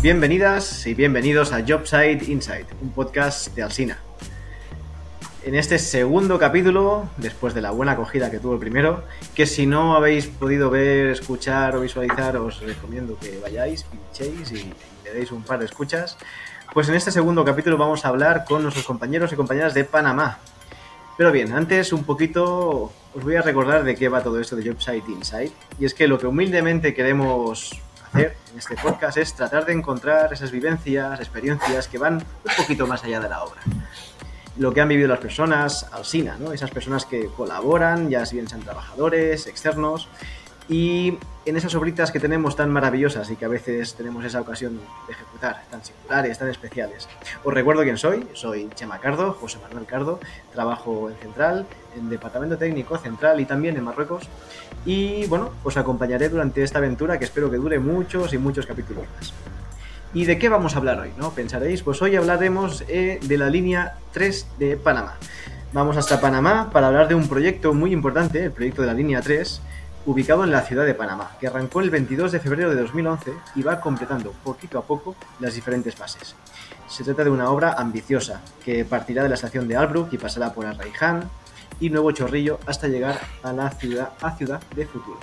Bienvenidas y bienvenidos a Jobsite Insight, un podcast de Alsina. En este segundo capítulo, después de la buena acogida que tuvo el primero, que si no habéis podido ver, escuchar o visualizar, os recomiendo que vayáis, pinchéis y le deis un par de escuchas. Pues en este segundo capítulo vamos a hablar con nuestros compañeros y compañeras de Panamá. Pero bien, antes un poquito os voy a recordar de qué va todo esto de Jobsite Insight. Y es que lo que humildemente queremos hacer en este podcast es tratar de encontrar esas vivencias, experiencias que van un poquito más allá de la obra. Lo que han vivido las personas al SINA, ¿no? esas personas que colaboran, ya bien sean trabajadores, externos, y en esas obritas que tenemos tan maravillosas y que a veces tenemos esa ocasión de ejecutar, tan singulares, tan especiales. Os recuerdo quién soy, soy Chema Cardo, José Manuel Cardo, trabajo en Central, en Departamento Técnico Central y también en Marruecos. Y bueno, os acompañaré durante esta aventura que espero que dure muchos y muchos capítulos más. ¿Y de qué vamos a hablar hoy? ¿no? Pensaréis, pues hoy hablaremos eh, de la línea 3 de Panamá. Vamos hasta Panamá para hablar de un proyecto muy importante, el proyecto de la línea 3, ubicado en la ciudad de Panamá, que arrancó el 22 de febrero de 2011 y va completando poquito a poco las diferentes fases. Se trata de una obra ambiciosa que partirá de la estación de Albrook y pasará por Arraiján y Nuevo Chorrillo hasta llegar a la ciudad, de Futuro.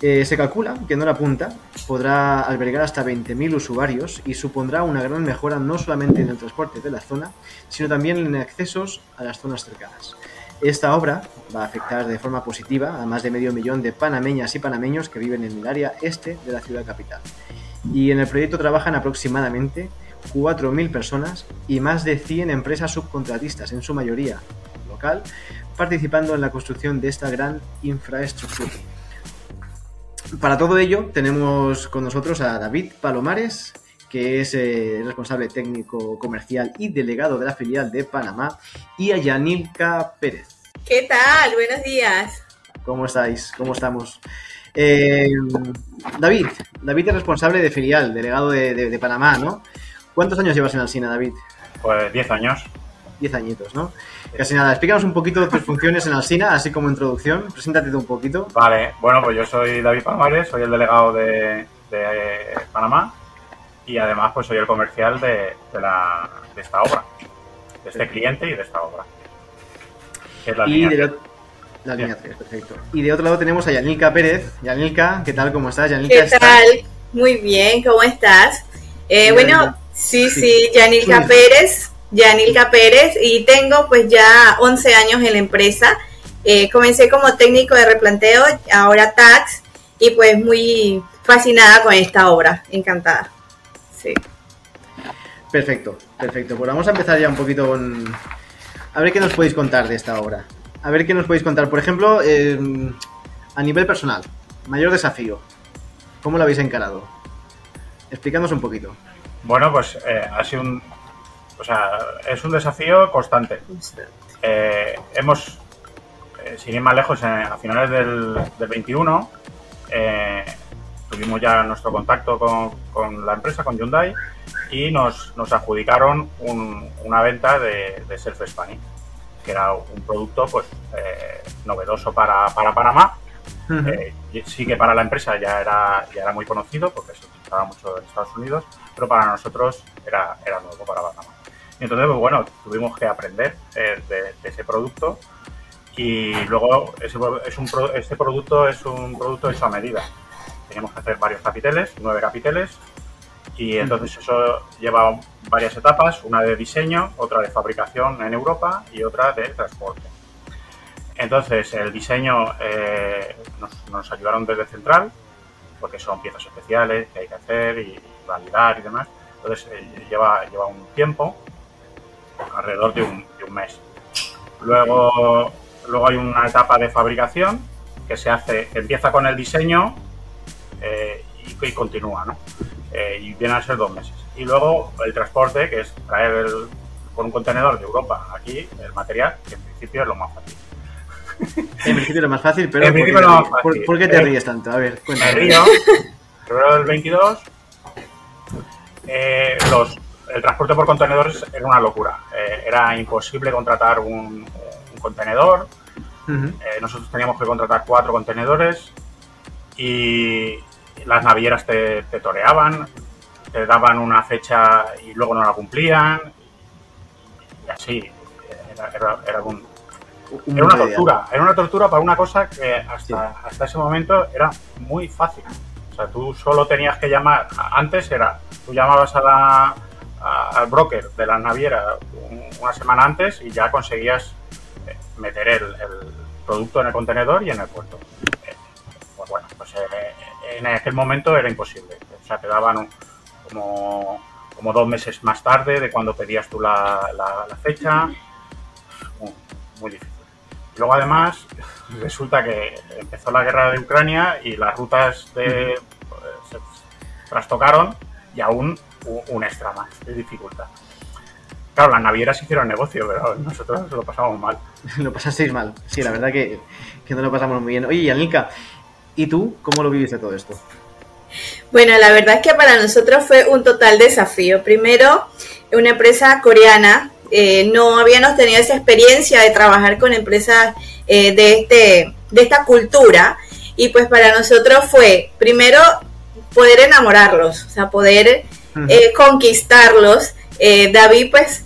Eh, se calcula que en hora punta podrá albergar hasta 20.000 usuarios y supondrá una gran mejora no solamente en el transporte de la zona, sino también en accesos a las zonas cercanas. Esta obra va a afectar de forma positiva a más de medio millón de panameñas y panameños que viven en el área este de la ciudad capital. Y en el proyecto trabajan aproximadamente 4.000 personas y más de 100 empresas subcontratistas, en su mayoría local, participando en la construcción de esta gran infraestructura. Para todo ello tenemos con nosotros a David Palomares, que es eh, responsable técnico comercial y delegado de la filial de Panamá, y a Yanilka Pérez. ¿Qué tal? Buenos días. ¿Cómo estáis? ¿Cómo estamos? Eh, David, David es responsable de filial, delegado de, Panamá, ¿no? ¿Cuántos años llevas en Alsina, David? Pues 10 años. 10 añitos, ¿no? Casi nada, explícanos un poquito tus funciones en Alsina, así como introducción. Preséntate un poquito. Vale, bueno, pues yo soy David Palomares, soy el delegado de, de Panamá y además pues soy el comercial de, la, de esta obra, de este cliente y de esta obra. es la línea de la línea 3, perfecto. Y de otro lado tenemos a Yanilka Pérez. Yanilka, ¿qué tal? ¿Cómo estás? Yanilka, ¿Qué tal? Muy bien, ¿cómo estás? Eh, bueno, sí, sí, Yanilka Pérez, Yanilka Pérez, y tengo pues ya 11 años en la empresa. Eh, comencé como técnico de replanteo, ahora tax, y pues muy fascinada con esta obra, encantada. Sí. Perfecto, perfecto. Pues vamos a empezar ya un poquito con... A ver qué nos podéis contar de esta obra. A ver qué nos podéis contar. Por ejemplo, em, a nivel personal, mayor desafío. ¿Cómo lo habéis encarado? Explicadnos un poquito. Bueno, pues eh, ha sido un... O sea, es un desafío constante. Eh, hemos, eh, sin ir más lejos, a finales del, del 21, tuvimos ya nuestro contacto con, la empresa, con Hyundai, y nos, adjudicaron una venta de, Self Spanish, que era un producto pues eh, novedoso para, Panamá. Eh, sí que para la empresa ya era, ya era muy conocido porque se utilizaba mucho en Estados Unidos, pero para nosotros era, era nuevo para Panamá. Y entonces, pues bueno, tuvimos que aprender eh, de, ese producto y luego ese, es un, este producto es un producto hecho a medida teníamos que hacer varios capiteles, nueve capiteles, y entonces eso lleva varias etapas, una de diseño, otra de fabricación en Europa y otra de transporte. Entonces el diseño eh, nos, ayudaron desde Central, porque son piezas especiales que hay que hacer y, validar y demás. Entonces eh, lleva, lleva un tiempo, alrededor de un, de un mes. Luego, luego hay una etapa de fabricación que se hace, empieza con el diseño eh, y, continúa, ¿no? Eh, y viene a ser dos meses. Y luego el transporte, que es traer con un contenedor de Europa aquí el material, que en principio es lo más fácil. En principio es lo más fácil, pero ¿por, qué, te eh, ríes tanto? A ver, cuéntame. Me río. Febrero del 22, los, el transporte por contenedores era una locura. era imposible contratar un, contenedor. nosotros teníamos que contratar cuatro contenedores y, las navieras te, toreaban. te daban una fecha y luego no la cumplían. Y así. Era, era, un, era una tortura. Era una tortura para una cosa que hasta, hasta ese momento era muy fácil. O sea, tú solo tenías que llamar. Antes era, tú llamabas a la, al broker de la naviera una semana antes y ya conseguías meter el, producto en el contenedor y en el puerto. Eh, pues pues eh, en aquel momento era imposible. O sea, te daban como, como dos meses más tarde de cuando pedías tú la, la, fecha. Muy, difícil. Y luego además resulta que empezó la guerra de Ucrania y las rutas de, se trastocaron y aún un extra más de dificultad. Claro, las navieras hicieron negocio, pero nosotros lo pasamos mal. lo pasasteis mal. Sí, la verdad que, que no lo pasamos muy bien. Oye, Yanilka, ¿y tú cómo lo viviste todo esto? Bueno, la verdad es que para nosotros fue un total desafío. Primero, una empresa coreana, eh, no habíamos tenido esa experiencia de trabajar con empresas eh, de, este, de esta cultura. Y pues para nosotros fue, primero, poder enamorarlos, o sea, poder eh, conquistarlos. David pues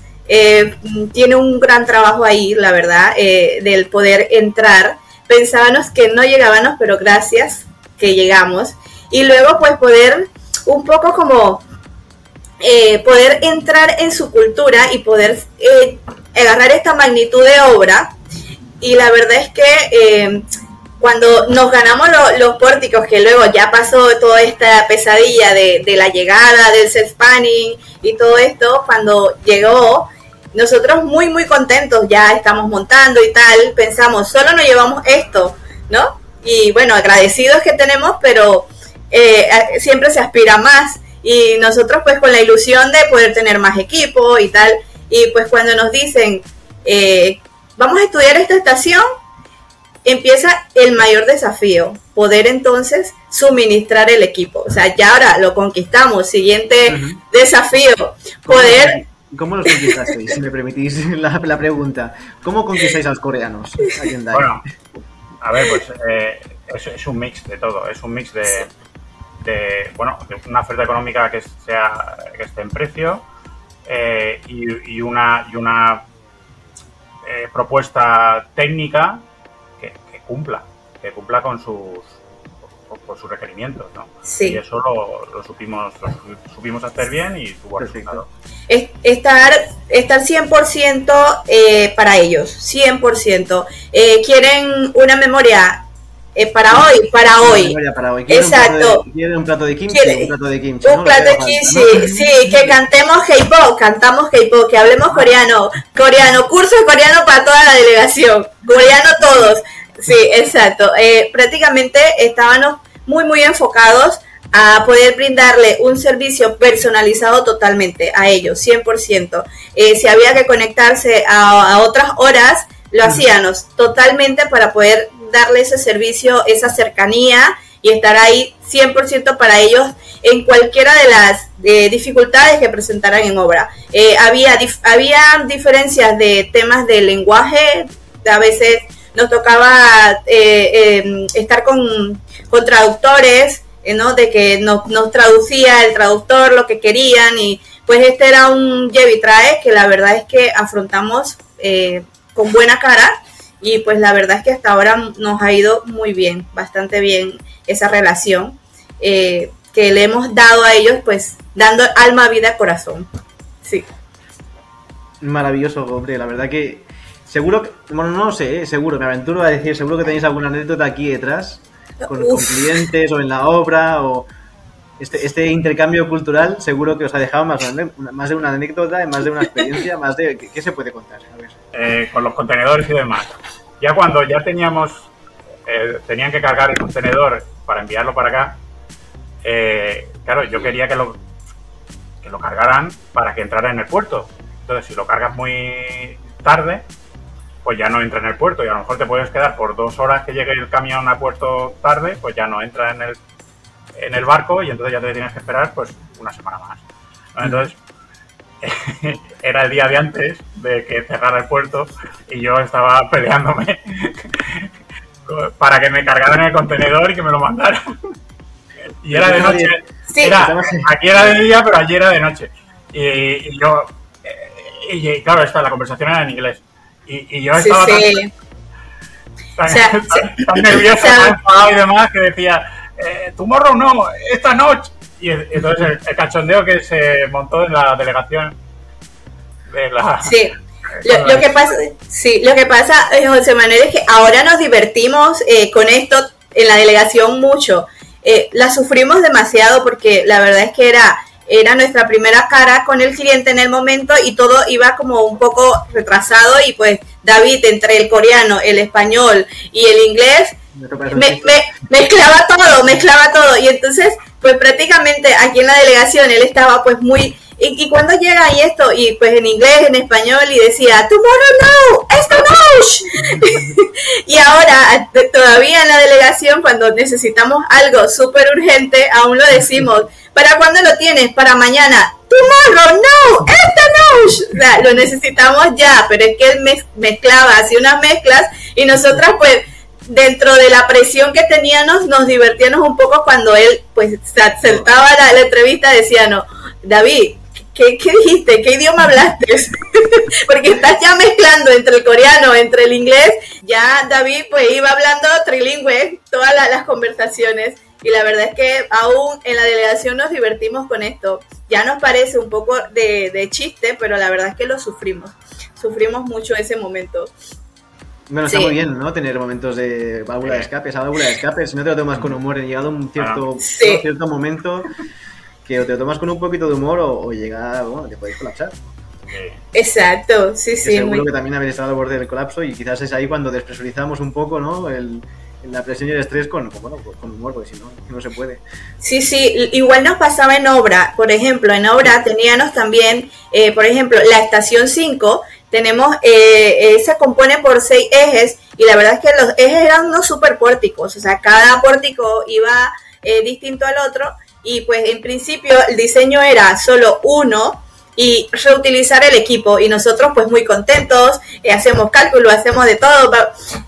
tiene un gran trabajo ahí, la verdad, del poder entrar. Pensábamos que no llegábamos, pero gracias que llegamos. Y luego pues poder un poco como poder entrar en su cultura y poder agarrar esta magnitud de obra. Y la verdad es que cuando nos ganamos los pórticos, que luego ya pasó toda esta pesadilla de, la llegada del set spanning y todo esto, cuando llegó, nosotros muy, muy contentos, ya estamos montando y tal, pensamos, solo nos llevamos esto, ¿no? Y bueno, agradecidos que tenemos, pero eh, siempre se aspira más. Y nosotros pues con la ilusión de poder tener más equipo y tal, y pues cuando nos dicen, eh, vamos a estudiar esta estación, empieza el mayor desafío, poder entonces suministrar el equipo. O sea, ya ahora lo conquistamos. Siguiente desafío, poder... ¿Cómo los conquistasteis? si me permitís la, pregunta. ¿Cómo conquistáis a los coreanos? Bueno, a ver, pues eh, es, un mix de todo. Es un mix de, bueno, una oferta económica que sea que esté en precio eh, y, una, y una eh, propuesta técnica cumpla, que cumpla con sus con, sus requerimientos, ¿no? Sí. Y eso lo, supimos, lo supimos hacer bien y tuvo resultado. Estar, estar 100% eh, para ellos, 100%. Eh, quieren una memoria eh, para hoy, para hoy. Para hoy. Exacto. ¿Quieren un plato de kimchi? un plato de kimchi. Un plato de kimchi, sí, que cantemos K-pop, cantamos K-pop, que hablemos coreano, coreano, curso de coreano para toda la delegación, coreano todos. Sí, exacto. Eh, prácticamente estábamos muy, muy enfocados a poder brindarle un servicio personalizado totalmente a ellos, 100%. Eh, si había que conectarse a, otras horas, lo hacíamos totalmente para poder darle ese servicio, esa cercanía y estar ahí 100% para ellos en cualquiera de las eh, dificultades que presentaran en obra. había, había diferencias de temas de lenguaje, a veces nos tocaba eh, em, estar con, traductores, eh, ¿no? De que nos, traducía el traductor lo que querían y pues este era un trae que la verdad es que afrontamos eh, con buena cara y pues la verdad es que hasta ahora nos ha ido muy bien, bastante bien esa relación que le hemos dado a ellos pues dando alma, vida, corazón. Sí. Maravilloso, hombre, la verdad que Seguro que, bueno, no lo sé, eh, seguro, me aventuro a decir, seguro que tenéis alguna anécdota aquí detrás, con, clientes o en la obra, o este, este intercambio cultural, seguro que os ha dejado más, más de una anécdota, más de una experiencia, más de... ¿Qué, se puede contar? Eh, con los contenedores y demás. Ya cuando ya teníamos, eh, tenían que cargar el contenedor para enviarlo para acá, claro, yo quería que lo, que lo cargaran para que entrara en el puerto. Entonces, si lo cargas muy tarde, pues ya no entra en el puerto y a lo mejor te puedes quedar por dos horas que llegue el camión a puerto tarde, pues ya no entra en el, en el barco y entonces ya te tienes que esperar pues una semana más. Entonces, era el día de antes de que cerrara el puerto y yo estaba peleándome para que me cargaran el contenedor y que me lo mandaran. Y era de noche. aquí era de día, pero allí era de noche. Y, yo, eh, y, claro, esta, la conversación era en inglés. Y, yo estaba tan, tan, nervioso, tan y demás, que decía, eh, morro no, esta noche. Y entonces el, cachondeo que se montó en la delegación de la... Sí. Lo, que pasa, sí, lo que pasa, eh, José Manuel, es que ahora nos divertimos eh, con esto en la delegación mucho. Eh, la sufrimos demasiado porque la verdad es que era, era nuestra primera cara con el cliente en el momento y todo iba como un poco retrasado y pues David entre el coreano, el español y el inglés me, mezclaba todo, mezclaba todo. Y entonces, pues prácticamente aquí en la delegación él estaba pues muy... ¿Y, y cuando llega y esto? Y pues en inglés, en español, y decía, tomorrow no, esto no. y ahora, todavía en la delegación, cuando necesitamos algo súper urgente, aún lo decimos. ¿Para cuándo lo tienes? Para mañana. Tomorrow, no, esto no. O sea, lo necesitamos ya, pero es que él mezclaba, hacía unas mezclas y nosotras pues dentro de la presión que teníamos, nos divertíamos un poco cuando él, pues, se acertaba la, la entrevista, decía, no, David, ¿qué, dijiste? ¿Qué idioma hablaste? Porque estás ya mezclando entre el coreano, entre el inglés, ya David, pues, iba hablando trilingüe todas las conversaciones. Y la verdad es que aún en la delegación nos divertimos con esto. Ya nos parece un poco de, de chiste, pero la verdad es que lo sufrimos. Sufrimos mucho ese momento. Bueno, está muy bien, ¿no? Tener momentos de válvula de escape, esa válvula de escape, si no te lo tomas con humor, he llegado a un cierto, cierto momento que o te lo tomas con un poquito de humor o, llega, bueno, te puedes colapsar. Exacto, sí, sí. Seguro que también habéis estado al borde del colapso y quizás es ahí cuando despresurizamos un poco, ¿no? El, la presión y el estrés con, bueno, con humor, porque si no, no se puede. Sí, sí, igual nos pasaba en obra, por ejemplo, en obra teníamos también, eh, por ejemplo, la estación 5 tenemos, eh, eh, se compone por seis ejes y la verdad es que los ejes eran unos super pórticos, o sea, cada pórtico iba eh, distinto al otro y pues en principio el diseño era solo uno y reutilizar el equipo. Y nosotros pues muy contentos, hacemos cálculo, hacemos de todo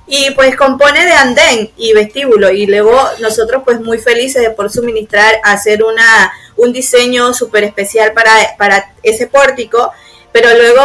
y pues compone de andén y vestíbulo. Y luego nosotros pues muy felices de por suministrar, hacer una, un diseño súper especial para, para ese pórtico, pero luego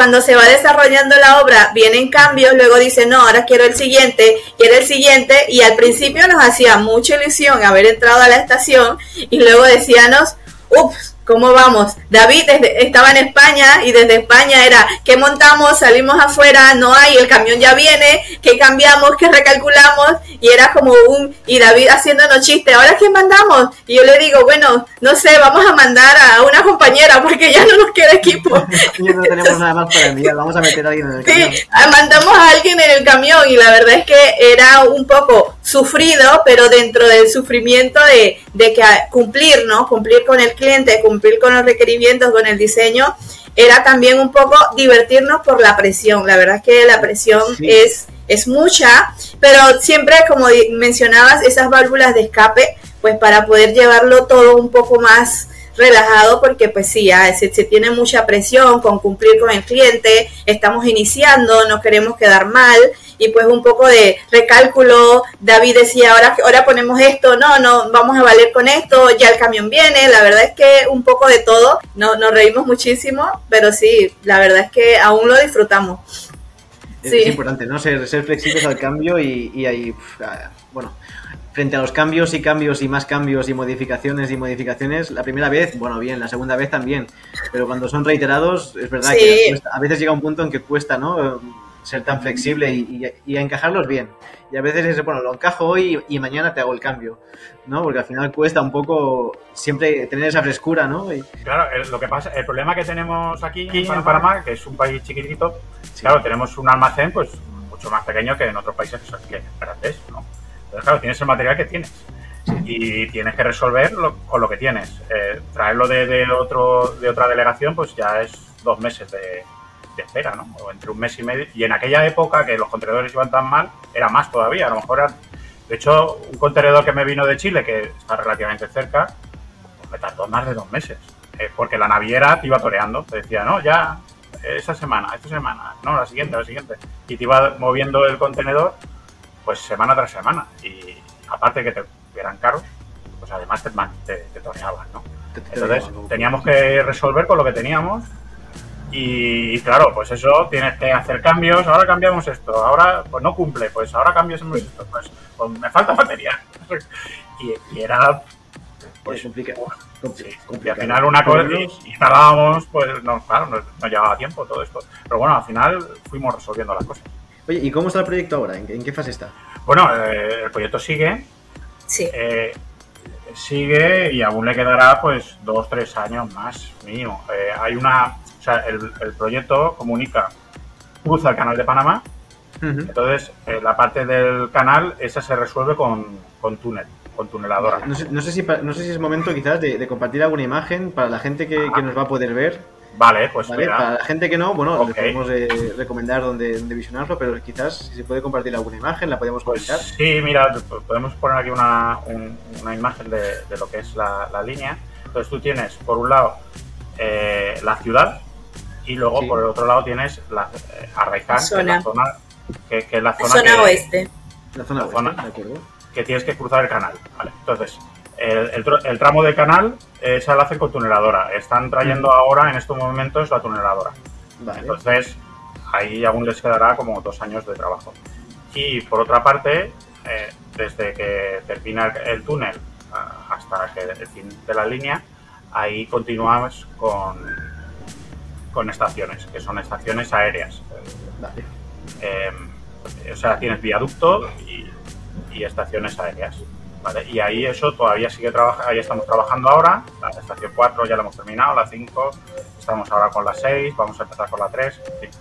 cuando se va desarrollando la obra vienen cambios, luego dice, no, ahora quiero el siguiente, quiero el siguiente, y al principio nos hacía mucha ilusión haber entrado a la estación y luego decíamos, ups, ¿Cómo vamos? David estaba en España y desde España era, ¿qué montamos? Salimos afuera, no hay, el camión ya viene, ¿qué cambiamos? ¿Qué recalculamos? Y era como un, y David haciéndonos chistes, ¿ahora qué mandamos? Y yo le digo, bueno, no sé, vamos a mandar a una compañera porque ya no nos queda equipo. no tenemos nada más para enviar, vamos a meter a alguien en el camión. Sí, mandamos a alguien en el camión y la verdad es que era un poco sufrido, pero dentro del sufrimiento de, de que cumplir, ¿no? Cumplir con el cliente, cumplir con los requerimientos, con el diseño, era también un poco divertirnos por la presión. La verdad es que la presión es, es mucha, pero siempre, como mencionabas, esas válvulas de escape, pues para poder llevarlo todo un poco más relajado porque pues sí, se, se, tiene mucha presión con cumplir con el cliente, estamos iniciando, no queremos quedar mal y pues un poco de recálculo. David decía, ahora, ahora ponemos esto, no, no, vamos a valer con esto, ya el camión viene. La verdad es que un poco de todo, no, nos reímos muchísimo, pero sí, la verdad es que aún lo disfrutamos. Es, sí. importante, ¿no? Ser, ser flexibles al cambio y, y ahí, ah, bueno, frente a los cambios y cambios y más cambios y modificaciones y modificaciones, la primera vez, bueno, bien, la segunda vez también, pero cuando son reiterados, es verdad que a veces llega un punto en que cuesta, ¿no? Ser tan flexible y, encajarlos bien. Y a veces es, bueno, lo encajo hoy y, mañana te hago el cambio, ¿no? Porque al final cuesta un poco siempre tener esa frescura, ¿no? Claro, lo que pasa, el problema que tenemos aquí en Panamá, que es un país chiquitito, claro, tenemos un almacén pues mucho más pequeño que en otros países que son grandes, ¿no? Entonces, claro, tienes el material que tienes. Y tienes que resolver con lo que tienes. Eh, traerlo de, de, otro, de otra delegación, pues ya es dos meses de, de espera, ¿no? O entre un mes y medio. Y en aquella época que los contenedores iban tan mal, era más todavía. A lo mejor era... De hecho, un contenedor que me vino de Chile, que está relativamente cerca, pues me tardó más de dos meses. Eh, porque la naviera te iba toreando. Te decía, no, ya, esa semana, esta semana, no, la siguiente, la siguiente. Y te iba moviendo el contenedor, pues semana tras semana. Y aparte que te eran caros, pues además te, te, te toneaban, ¿no? Entonces teníamos que resolver con lo que teníamos y, claro, pues eso, tienes que hacer cambios, ahora cambiamos esto, ahora pues no cumple, pues ahora cambiamos esto, pues, pues me falta batería. y, era pues complicado. Y al final una cosa y, tardábamos, pues no, claro, no, llevaba tiempo todo esto. Pero bueno, al final fuimos resolviendo las cosas. Oye, ¿y cómo está el proyecto ahora? ¿En, qué fase está? Bueno, eh, el proyecto sigue. Sí. Eh, sigue y aún le quedará pues dos, tres años más mínimo. Eh, hay una, o sea, el, proyecto comunica, cruza el canal de Panamá, entonces la parte del canal esa se resuelve con, con túnel con tuneladora. No sé, no sé, si, no sé si es momento quizás de, compartir alguna imagen para la gente que, nos va a poder ver. Vale, pues Para la gente que no, bueno, le podemos eh, recomendar dónde, visionarlo, pero quizás si se puede compartir alguna imagen, la podemos pues comentar. sí, mira, podemos poner aquí una, una imagen de, lo que es la, línea. Entonces tú tienes, por un lado, eh, la ciudad y luego por el otro lado tienes la eh, Arraizán, que es la zona, que, es la zona, oeste. La zona, oeste, de acuerdo que tienes que cruzar el canal. ¿vale? Entonces, el, tramo del canal eh, se lo hacen con tuneladora. Están trayendo mm. ahora, en estos momentos, la tuneladora. Entonces, ahí aún les quedará como dos años de trabajo. Y por otra parte, eh, desde que termina el, túnel hasta que el fin de la línea, ahí continuamos con, con estaciones, que son estaciones aéreas. Eh, o sea, tienes viaducto y y estaciones aéreas. ¿vale? Y ahí eso todavía sigue trabajando, ahí estamos trabajando ahora, la estación 4 ya la hemos terminado, la 5, estamos ahora con la 6, vamos a empezar con la 3,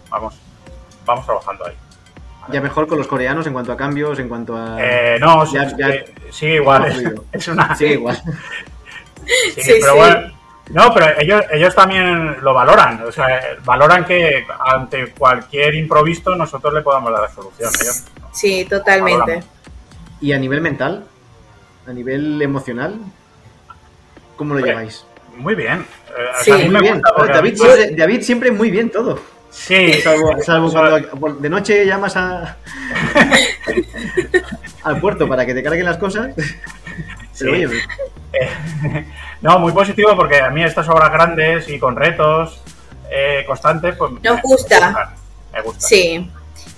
vamos, vamos trabajando ahí. Ya mejor con los coreanos en cuanto a cambios, en cuanto a... Eh, no, sigue igual, es, una... Sigue igual. sí, pero bueno, no, pero ellos, ellos también lo valoran, o sea, valoran que ante cualquier improviso nosotros le podamos dar la solución. sí, totalmente. ¿Y a nivel mental? ¿A nivel emocional? ¿Cómo lo lleváis? Muy bien. Eh, sí, muy bien. David, siempre, muy bien todo. Sí. Salvo, cuando de noche llamas a al puerto para que te carguen las cosas. no, muy positivo porque a mí estas obras grandes y con retos eh, constantes, pues nos gusta. Me gusta. Sí.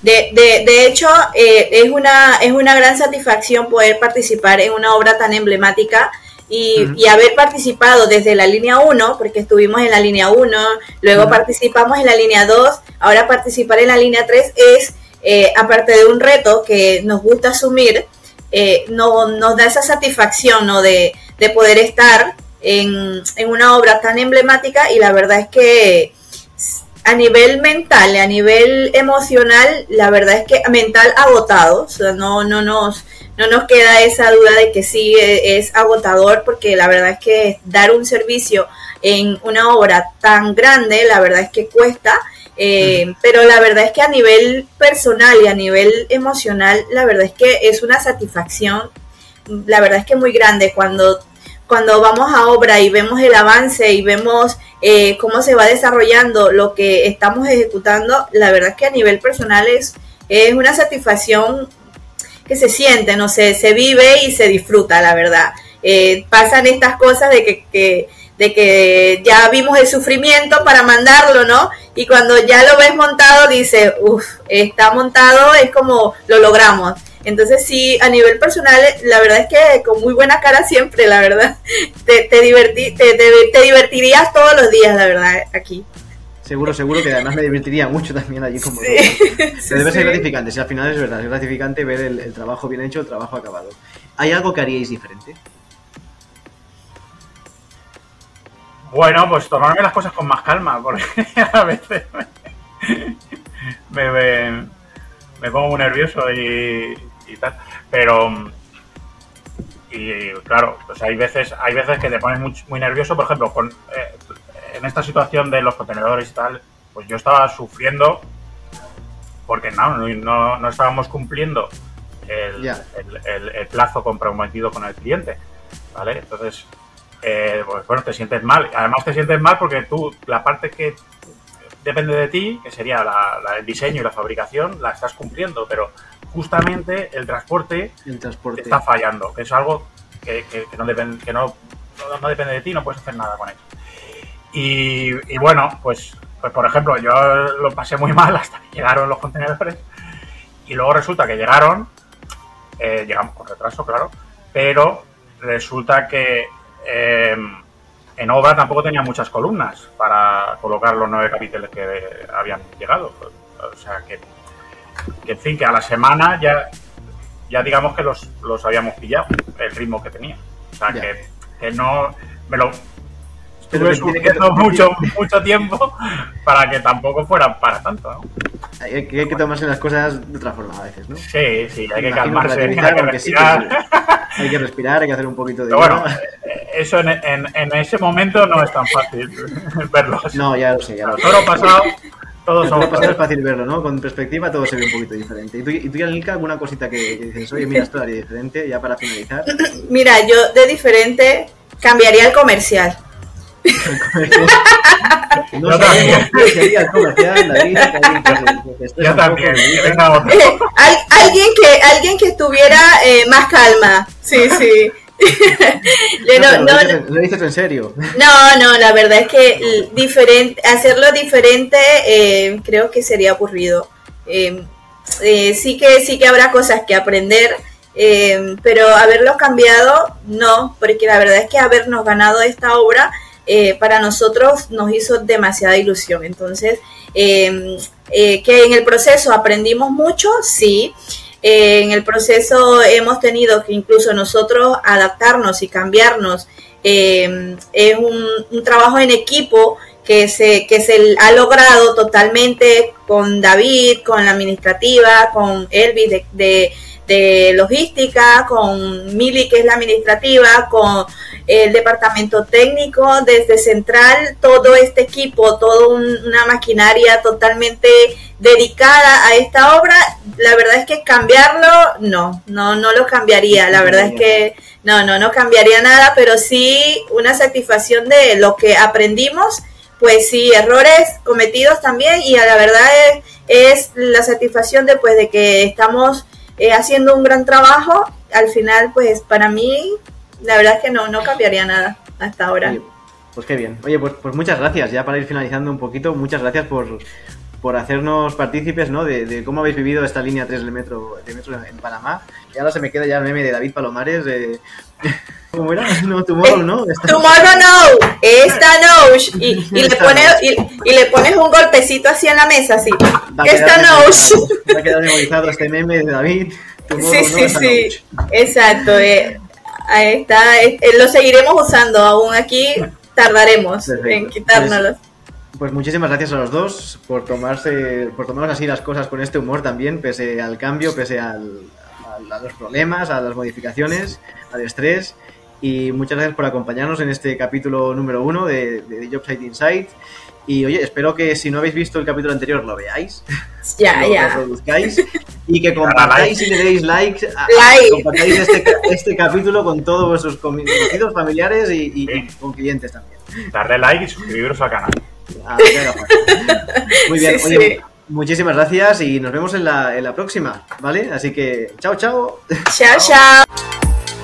De, de, de hecho, eh, es, una, es una gran satisfacción poder participar en una obra tan emblemática y, y, haber participado desde la línea 1, porque estuvimos en la línea 1, luego participamos en la línea 2, ahora participar en la línea 3 es, eh, aparte de un reto que nos gusta asumir, eh, no, nos da esa satisfacción ¿no? de, de poder estar en, en una obra tan emblemática y la verdad es que a nivel mental, a nivel emocional, la verdad es que mental agotado, o sea, no, no, nos, no nos queda esa duda de que sí e, es agotador, porque la verdad es que dar un servicio en una obra tan grande, la verdad es que cuesta, eh, pero la verdad es que a nivel personal y a nivel emocional, la verdad es que es una satisfacción, la verdad es que muy grande cuando cuando vamos a obra y vemos el avance y vemos eh, cómo se va desarrollando lo que estamos ejecutando, la verdad es que a nivel personal es, es una satisfacción que se siente, no sé, se vive y se disfruta, la verdad. Eh, pasan estas cosas de que, de que ya vimos el sufrimiento para mandarlo, ¿no? Y cuando ya lo ves montado, dice, uff, está montado, es como lo logramos. Entonces sí, a nivel personal, la verdad es que con muy buena cara siempre, la verdad, te, te, divertí, te, te, divertirías todos los días, la verdad, aquí. Seguro, seguro que además me divertiría mucho también allí como sí, debe ser gratificante, si al final es verdad, es gratificante ver el, trabajo bien hecho, el trabajo acabado. ¿Hay algo que haríais diferente? Bueno, pues tomarme las cosas con más calma, porque a veces me, me, me pongo muy nervioso y, y tal. Pero, y claro, pues hay veces, hay veces que te pones muy, muy nervioso, por ejemplo, con, eh, en esta situación de los contenedores y tal, pues yo estaba sufriendo porque no, no, no estábamos cumpliendo el, el, plazo comprometido con el cliente, ¿vale? Entonces, eh, pues bueno, te sientes mal. Además te sientes mal porque tú, la parte que depende de ti, que sería el diseño y la fabricación, la estás cumpliendo, pero justamente el transporte, está fallando, que es algo que, no, depende, que no, no, depende de ti, no puedes hacer nada con eso. Y, bueno, pues, pues por ejemplo, yo lo pasé muy mal hasta que llegaron los contenedores y luego resulta que llegaron, eh, llegamos con retraso, claro, pero resulta que eh, en obra tampoco tenía muchas columnas para colocar los nueve capítulos que habían llegado. O sea que, en fin, que a la semana ya, ya digamos que los, los habíamos pillado, el ritmo que tenía. O sea que, que, no me lo estuve sufriendo mucho, mucho tiempo para que tampoco fuera para tanto, ¿no? Hay que, hay que tomarse las cosas de otra forma a veces, ¿no? Sí, sí, hay que calmarse, hay que respirar. hay que respirar, hay que hacer un poquito de... Pero bueno, eso en, en, en, ese momento no es tan fácil verlo. No, ya lo sé, ya lo sé. Todo pasado todos somos es fácil verlo, ¿no? Con perspectiva todo se ve un poquito diferente. ¿Y tú, y tú Yanilka, alguna cosita que, dices, oye, mira, esto haría diferente, ya para finalizar? Mira, yo de diferente cambiaría el comercial. no sabemos qué sería el comercial, David. Yo también. Eh, alguien, que, alguien que estuviera eh, más calma. Sí, sí. no, no, lo, dices, en serio. No, no, la verdad es que diferente, hacerlo diferente eh, creo que sería aburrido. Em, eh, sí que sí que habrá cosas que aprender, em, pero haberlo cambiado no, porque la verdad es que habernos ganado esta obra eh, para nosotros nos hizo demasiada ilusión. Entonces, em, que en el proceso aprendimos mucho, sí. Eh, en el proceso hemos tenido que incluso nosotros adaptarnos y cambiarnos. Eh, es un, trabajo en equipo que se, que se ha logrado totalmente con David, con la administrativa, con Elvis de, de, de logística, con Mili que es la administrativa, con el departamento técnico, desde central, todo este equipo, toda una maquinaria totalmente dedicada a esta obra, la verdad es que cambiarlo, no, no, no lo cambiaría, la verdad es que no, no, no cambiaría nada, pero sí una satisfacción de lo que aprendimos, pues sí, errores cometidos también y a la verdad es, la satisfacción de, pues, de que estamos eh, haciendo un gran trabajo, al final pues para mí la verdad es que no, no cambiaría nada hasta ahora. pues qué bien. Oye, pues, pues muchas gracias, ya para ir finalizando un poquito, muchas gracias por, por hacernos partícipes ¿no? de, cómo habéis vivido esta línea 3 del metro, de metro en Panamá. Y ahora se me queda ya el meme de David Palomares. De... ¿Cómo era? No, tomorrow no. Tomorrow no. Esta no. Y, y le pones, y, le pones un golpecito así en la mesa, así. Esta no. Va a quedar memorizado este meme de David. sí, sí, sí. Exacto. Eh, Ahí está, eh, lo seguiremos usando aún aquí, tardaremos en quitárnoslo. Pues, pues, muchísimas gracias a los dos por tomarse, por tomarnos así las cosas con este humor también, pese al cambio, pese al, a, los problemas, a las modificaciones, al estrés. Y muchas gracias por acompañarnos en este capítulo número uno de, de Jobsite Insight. Y oye, espero que si no habéis visto el capítulo anterior lo veáis. Ya, lo ya. y que compartáis y le deis like, compartáis este, este, capítulo con todos vuestros conocidos, familiares y, con clientes también. Darle like y suscribiros al canal. Ah, Muy bien, oye, muchísimas gracias y nos vemos en la, en la próxima, ¿vale? Así que chao, chao. Chao, chao.